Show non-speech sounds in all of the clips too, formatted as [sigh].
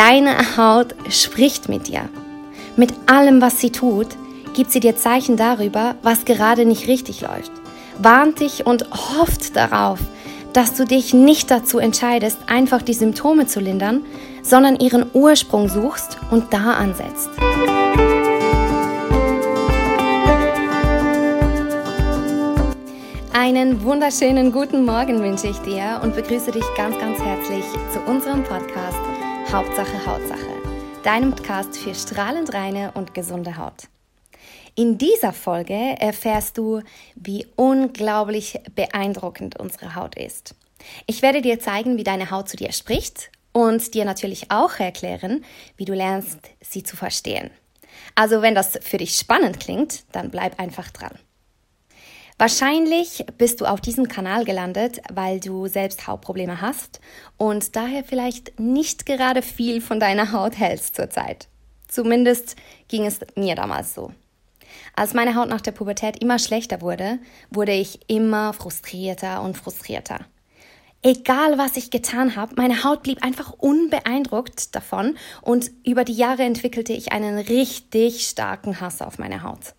Deine Haut spricht mit dir. Mit allem, was sie tut, gibt sie dir Zeichen darüber, was gerade nicht richtig läuft, warnt dich und hofft darauf, dass du dich nicht dazu entscheidest, einfach die Symptome zu lindern, sondern ihren Ursprung suchst und da ansetzt. Einen wunderschönen guten Morgen wünsche ich dir und begrüße dich ganz, ganz herzlich zu unserem Podcast Hauptsache Hautsache, deinem Podcast für strahlend reine und gesunde Haut. In dieser Folge erfährst du, wie unglaublich beeindruckend unsere Haut ist. Ich werde dir zeigen, wie deine Haut zu dir spricht und dir natürlich auch erklären, wie du lernst, sie zu verstehen. Also wenn das für dich spannend klingt, dann bleib einfach dran. Wahrscheinlich bist du auf diesem Kanal gelandet, weil du selbst Hautprobleme hast und daher vielleicht nicht gerade viel von deiner Haut hältst zurzeit. Zumindest ging es mir damals so. Als meine Haut nach der Pubertät immer schlechter wurde, wurde ich immer frustrierter und frustrierter. Egal was ich getan habe, meine Haut blieb einfach unbeeindruckt davon und über die Jahre entwickelte ich einen richtig starken Hass auf meine Haut.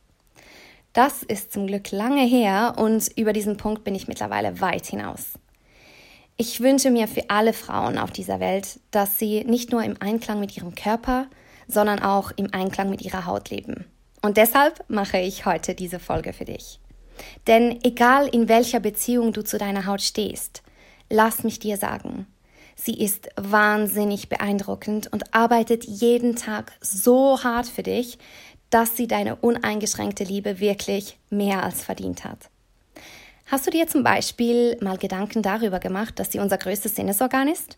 Das ist zum Glück lange her und über diesen Punkt bin ich mittlerweile weit hinaus. Ich wünsche mir für alle Frauen auf dieser Welt, dass sie nicht nur im Einklang mit ihrem Körper, sondern auch im Einklang mit ihrer Haut leben. Und deshalb mache ich heute diese Folge für dich. Denn egal in welcher Beziehung du zu deiner Haut stehst, lass mich dir sagen, sie ist wahnsinnig beeindruckend und arbeitet jeden Tag so hart für dich, dass sie deine uneingeschränkte Liebe wirklich mehr als verdient hat. Hast du dir zum Beispiel mal Gedanken darüber gemacht, dass sie unser größtes Sinnesorgan ist?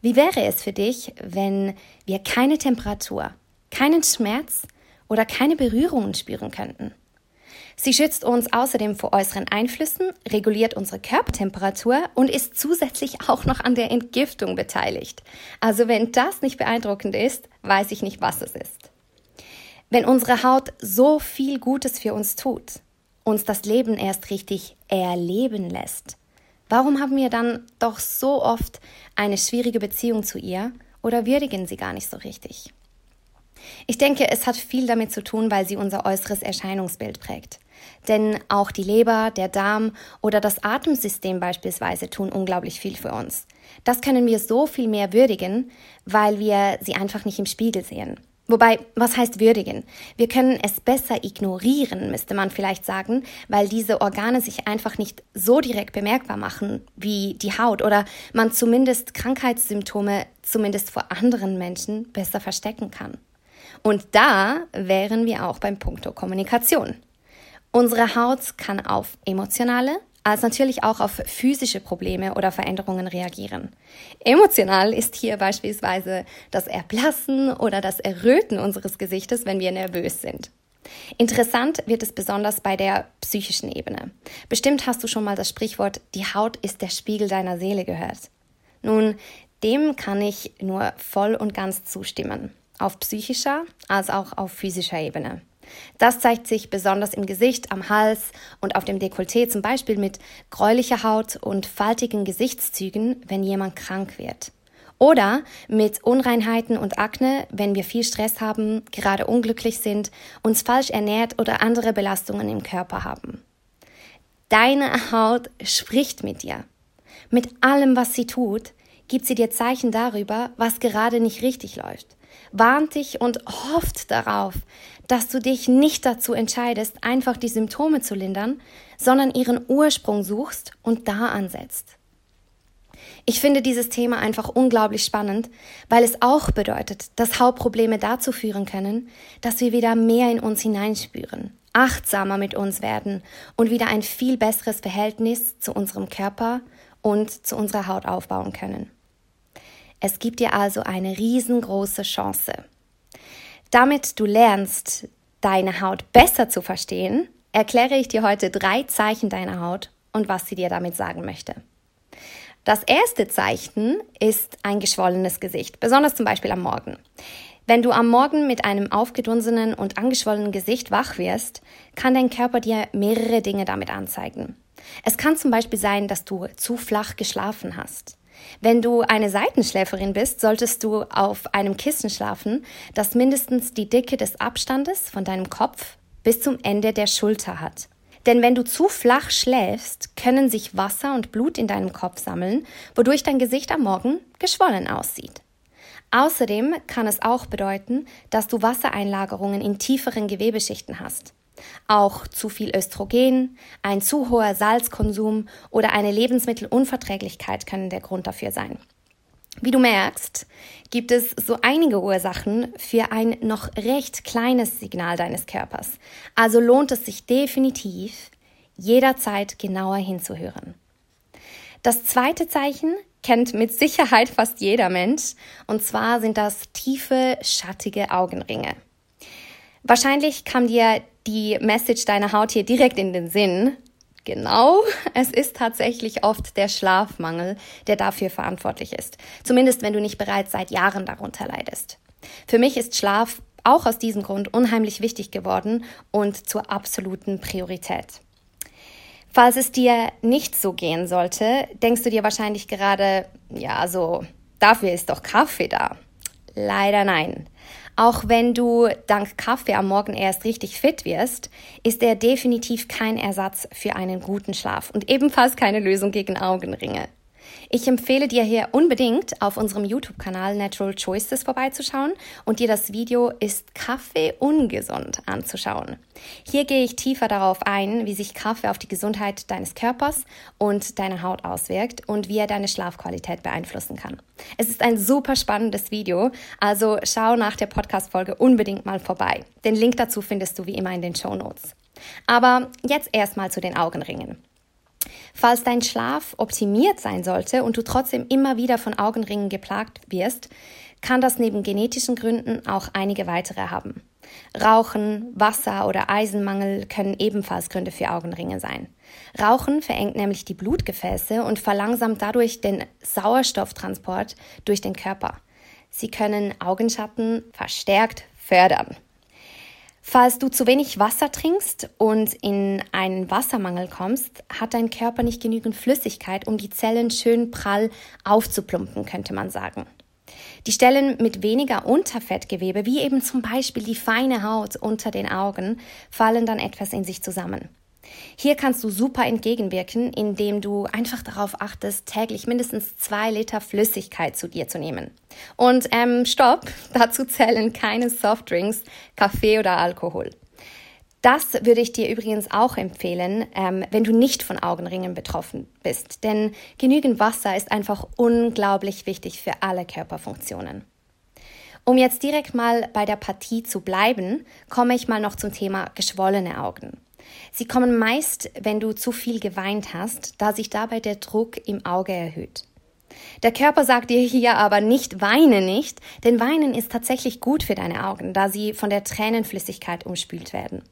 Wie wäre es für dich, wenn wir keine Temperatur, keinen Schmerz oder keine Berührungen spüren könnten? Sie schützt uns außerdem vor äußeren Einflüssen, reguliert unsere Körpertemperatur und ist zusätzlich [laughs] auch noch an der Entgiftung beteiligt. Also wenn das nicht beeindruckend ist, weiß ich nicht, was es ist. Wenn unsere Haut so viel Gutes für uns tut, uns das Leben erst richtig erleben lässt, warum haben wir dann doch so oft eine schwierige Beziehung zu ihr oder würdigen sie gar nicht so richtig? Ich denke, es hat viel damit zu tun, weil sie unser äußeres Erscheinungsbild prägt. Denn auch die Leber, der Darm oder das Atemsystem beispielsweise tun unglaublich viel für uns. Das können wir so viel mehr würdigen, weil wir sie einfach nicht im Spiegel sehen. Wobei, was heißt würdigen? Wir können es besser ignorieren, müsste man vielleicht sagen, weil diese Organe sich einfach nicht so direkt bemerkbar machen wie die Haut oder man zumindest Krankheitssymptome zumindest vor anderen Menschen besser verstecken kann. Und da wären wir auch beim Punkto Kommunikation. Unsere Haut kann auf emotionale, als natürlich auch auf physische Probleme oder Veränderungen reagieren. Emotional ist hier beispielsweise das Erblassen oder das Erröten unseres Gesichtes, wenn wir nervös sind. Interessant wird es besonders bei der psychischen Ebene. Bestimmt hast du schon mal das Sprichwort, die Haut ist der Spiegel deiner Seele gehört. Nun, dem kann ich nur voll und ganz zustimmen auf psychischer als auch auf physischer Ebene. Das zeigt sich besonders im Gesicht, am Hals und auf dem Dekolleté, zum Beispiel mit gräulicher Haut und faltigen Gesichtszügen, wenn jemand krank wird. Oder mit Unreinheiten und Akne, wenn wir viel Stress haben, gerade unglücklich sind, uns falsch ernährt oder andere Belastungen im Körper haben. Deine Haut spricht mit dir. Mit allem, was sie tut, gibt sie dir Zeichen darüber, was gerade nicht richtig läuft warnt dich und hofft darauf, dass du dich nicht dazu entscheidest, einfach die Symptome zu lindern, sondern ihren Ursprung suchst und da ansetzt. Ich finde dieses Thema einfach unglaublich spannend, weil es auch bedeutet, dass Hauptprobleme dazu führen können, dass wir wieder mehr in uns hineinspüren, achtsamer mit uns werden und wieder ein viel besseres Verhältnis zu unserem Körper und zu unserer Haut aufbauen können. Es gibt dir also eine riesengroße Chance. Damit du lernst, deine Haut besser zu verstehen, erkläre ich dir heute drei Zeichen deiner Haut und was sie dir damit sagen möchte. Das erste Zeichen ist ein geschwollenes Gesicht, besonders zum Beispiel am Morgen. Wenn du am Morgen mit einem aufgedunsenen und angeschwollenen Gesicht wach wirst, kann dein Körper dir mehrere Dinge damit anzeigen. Es kann zum Beispiel sein, dass du zu flach geschlafen hast. Wenn du eine Seitenschläferin bist, solltest du auf einem Kissen schlafen, das mindestens die Dicke des Abstandes von deinem Kopf bis zum Ende der Schulter hat. Denn wenn du zu flach schläfst, können sich Wasser und Blut in deinem Kopf sammeln, wodurch dein Gesicht am Morgen geschwollen aussieht. Außerdem kann es auch bedeuten, dass du Wassereinlagerungen in tieferen Gewebeschichten hast. Auch zu viel Östrogen, ein zu hoher Salzkonsum oder eine Lebensmittelunverträglichkeit können der Grund dafür sein. Wie du merkst, gibt es so einige Ursachen für ein noch recht kleines Signal deines Körpers. Also lohnt es sich definitiv, jederzeit genauer hinzuhören. Das zweite Zeichen kennt mit Sicherheit fast jeder Mensch, und zwar sind das tiefe, schattige Augenringe. Wahrscheinlich kam dir die Message deiner Haut hier direkt in den Sinn. Genau, es ist tatsächlich oft der Schlafmangel, der dafür verantwortlich ist. Zumindest wenn du nicht bereits seit Jahren darunter leidest. Für mich ist Schlaf auch aus diesem Grund unheimlich wichtig geworden und zur absoluten Priorität. Falls es dir nicht so gehen sollte, denkst du dir wahrscheinlich gerade, ja, so, dafür ist doch Kaffee da. Leider nein. Auch wenn du dank Kaffee am Morgen erst richtig fit wirst, ist er definitiv kein Ersatz für einen guten Schlaf und ebenfalls keine Lösung gegen Augenringe. Ich empfehle dir hier unbedingt auf unserem YouTube-Kanal Natural Choices vorbeizuschauen und dir das Video Ist Kaffee ungesund anzuschauen. Hier gehe ich tiefer darauf ein, wie sich Kaffee auf die Gesundheit deines Körpers und deiner Haut auswirkt und wie er deine Schlafqualität beeinflussen kann. Es ist ein super spannendes Video, also schau nach der Podcast-Folge unbedingt mal vorbei. Den Link dazu findest du wie immer in den Show Notes. Aber jetzt erstmal zu den Augenringen. Falls dein Schlaf optimiert sein sollte und du trotzdem immer wieder von Augenringen geplagt wirst, kann das neben genetischen Gründen auch einige weitere haben. Rauchen, Wasser oder Eisenmangel können ebenfalls Gründe für Augenringe sein. Rauchen verengt nämlich die Blutgefäße und verlangsamt dadurch den Sauerstofftransport durch den Körper. Sie können Augenschatten verstärkt fördern. Falls du zu wenig Wasser trinkst und in einen Wassermangel kommst, hat dein Körper nicht genügend Flüssigkeit, um die Zellen schön prall aufzuplumpen, könnte man sagen. Die Stellen mit weniger Unterfettgewebe, wie eben zum Beispiel die feine Haut unter den Augen, fallen dann etwas in sich zusammen. Hier kannst du super entgegenwirken, indem du einfach darauf achtest, täglich mindestens zwei Liter Flüssigkeit zu dir zu nehmen. Und ähm, stopp, [laughs] dazu zählen keine Softdrinks, Kaffee oder Alkohol. Das würde ich dir übrigens auch empfehlen, ähm, wenn du nicht von Augenringen betroffen bist. Denn genügend Wasser ist einfach unglaublich wichtig für alle Körperfunktionen. Um jetzt direkt mal bei der Partie zu bleiben, komme ich mal noch zum Thema geschwollene Augen. Sie kommen meist, wenn du zu viel geweint hast, da sich dabei der Druck im Auge erhöht. Der Körper sagt dir hier aber nicht weine nicht, denn weinen ist tatsächlich gut für deine Augen, da sie von der Tränenflüssigkeit umspült werden.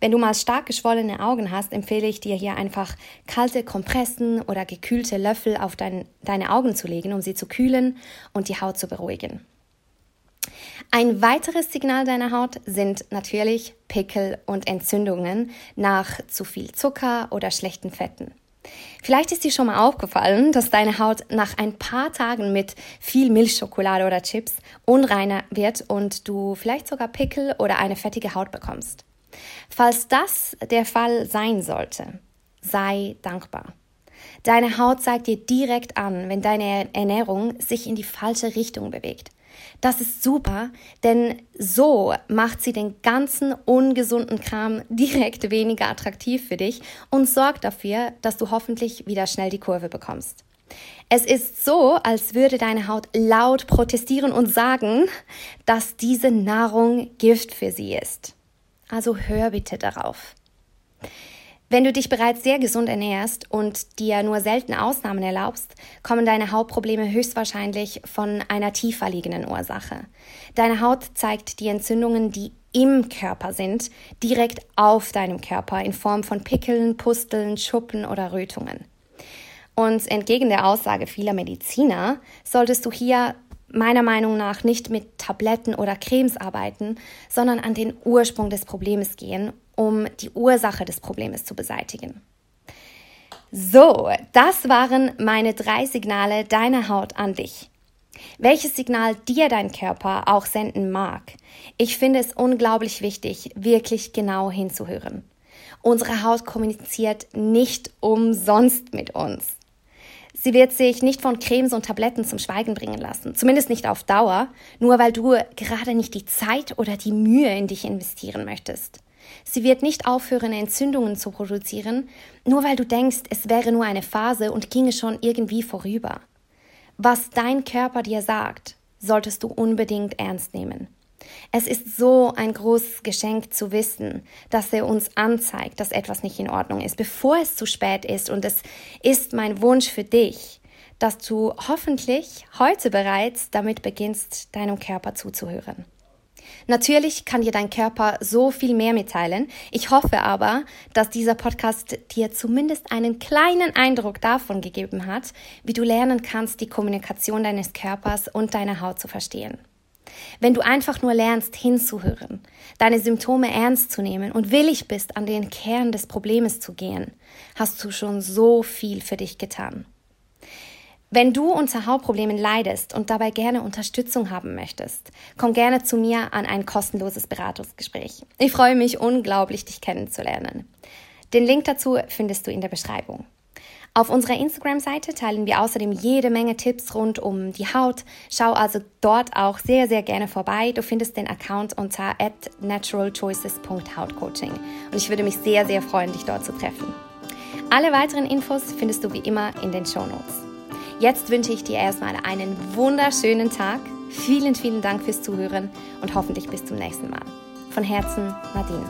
Wenn du mal stark geschwollene Augen hast, empfehle ich dir hier einfach kalte Kompressen oder gekühlte Löffel auf dein, deine Augen zu legen, um sie zu kühlen und die Haut zu beruhigen. Ein weiteres Signal deiner Haut sind natürlich Pickel und Entzündungen nach zu viel Zucker oder schlechten Fetten. Vielleicht ist dir schon mal aufgefallen, dass deine Haut nach ein paar Tagen mit viel Milchschokolade oder Chips unreiner wird und du vielleicht sogar Pickel oder eine fettige Haut bekommst. Falls das der Fall sein sollte, sei dankbar. Deine Haut zeigt dir direkt an, wenn deine Ernährung sich in die falsche Richtung bewegt. Das ist super, denn so macht sie den ganzen ungesunden Kram direkt weniger attraktiv für dich und sorgt dafür, dass du hoffentlich wieder schnell die Kurve bekommst. Es ist so, als würde deine Haut laut protestieren und sagen, dass diese Nahrung Gift für sie ist. Also hör bitte darauf. Wenn du dich bereits sehr gesund ernährst und dir nur selten Ausnahmen erlaubst, kommen deine Hautprobleme höchstwahrscheinlich von einer tiefer liegenden Ursache. Deine Haut zeigt die Entzündungen, die im Körper sind, direkt auf deinem Körper in Form von Pickeln, Pusteln, Schuppen oder Rötungen. Und entgegen der Aussage vieler Mediziner solltest du hier meiner Meinung nach nicht mit Tabletten oder Cremes arbeiten, sondern an den Ursprung des Problems gehen um die Ursache des Problems zu beseitigen. So, das waren meine drei Signale deiner Haut an dich. Welches Signal dir dein Körper auch senden mag. Ich finde es unglaublich wichtig, wirklich genau hinzuhören. Unsere Haut kommuniziert nicht umsonst mit uns. Sie wird sich nicht von Cremes und Tabletten zum Schweigen bringen lassen, zumindest nicht auf Dauer, nur weil du gerade nicht die Zeit oder die Mühe in dich investieren möchtest. Sie wird nicht aufhören, Entzündungen zu produzieren, nur weil du denkst, es wäre nur eine Phase und ginge schon irgendwie vorüber. Was dein Körper dir sagt, solltest du unbedingt ernst nehmen. Es ist so ein großes Geschenk zu wissen, dass er uns anzeigt, dass etwas nicht in Ordnung ist, bevor es zu spät ist. Und es ist mein Wunsch für dich, dass du hoffentlich heute bereits damit beginnst, deinem Körper zuzuhören. Natürlich kann dir dein Körper so viel mehr mitteilen. Ich hoffe aber, dass dieser Podcast dir zumindest einen kleinen Eindruck davon gegeben hat, wie du lernen kannst, die Kommunikation deines Körpers und deiner Haut zu verstehen. Wenn du einfach nur lernst hinzuhören, deine Symptome ernst zu nehmen und willig bist, an den Kern des Problems zu gehen, hast du schon so viel für dich getan. Wenn du unter Hautproblemen leidest und dabei gerne Unterstützung haben möchtest, komm gerne zu mir an ein kostenloses Beratungsgespräch. Ich freue mich unglaublich, dich kennenzulernen. Den Link dazu findest du in der Beschreibung. Auf unserer Instagram-Seite teilen wir außerdem jede Menge Tipps rund um die Haut. Schau also dort auch sehr, sehr gerne vorbei. Du findest den Account unter naturalchoices.hautcoaching. Und ich würde mich sehr, sehr freuen, dich dort zu treffen. Alle weiteren Infos findest du wie immer in den Show Notes. Jetzt wünsche ich dir erstmal einen wunderschönen Tag. Vielen, vielen Dank fürs Zuhören und hoffentlich bis zum nächsten Mal. Von Herzen, Nadine.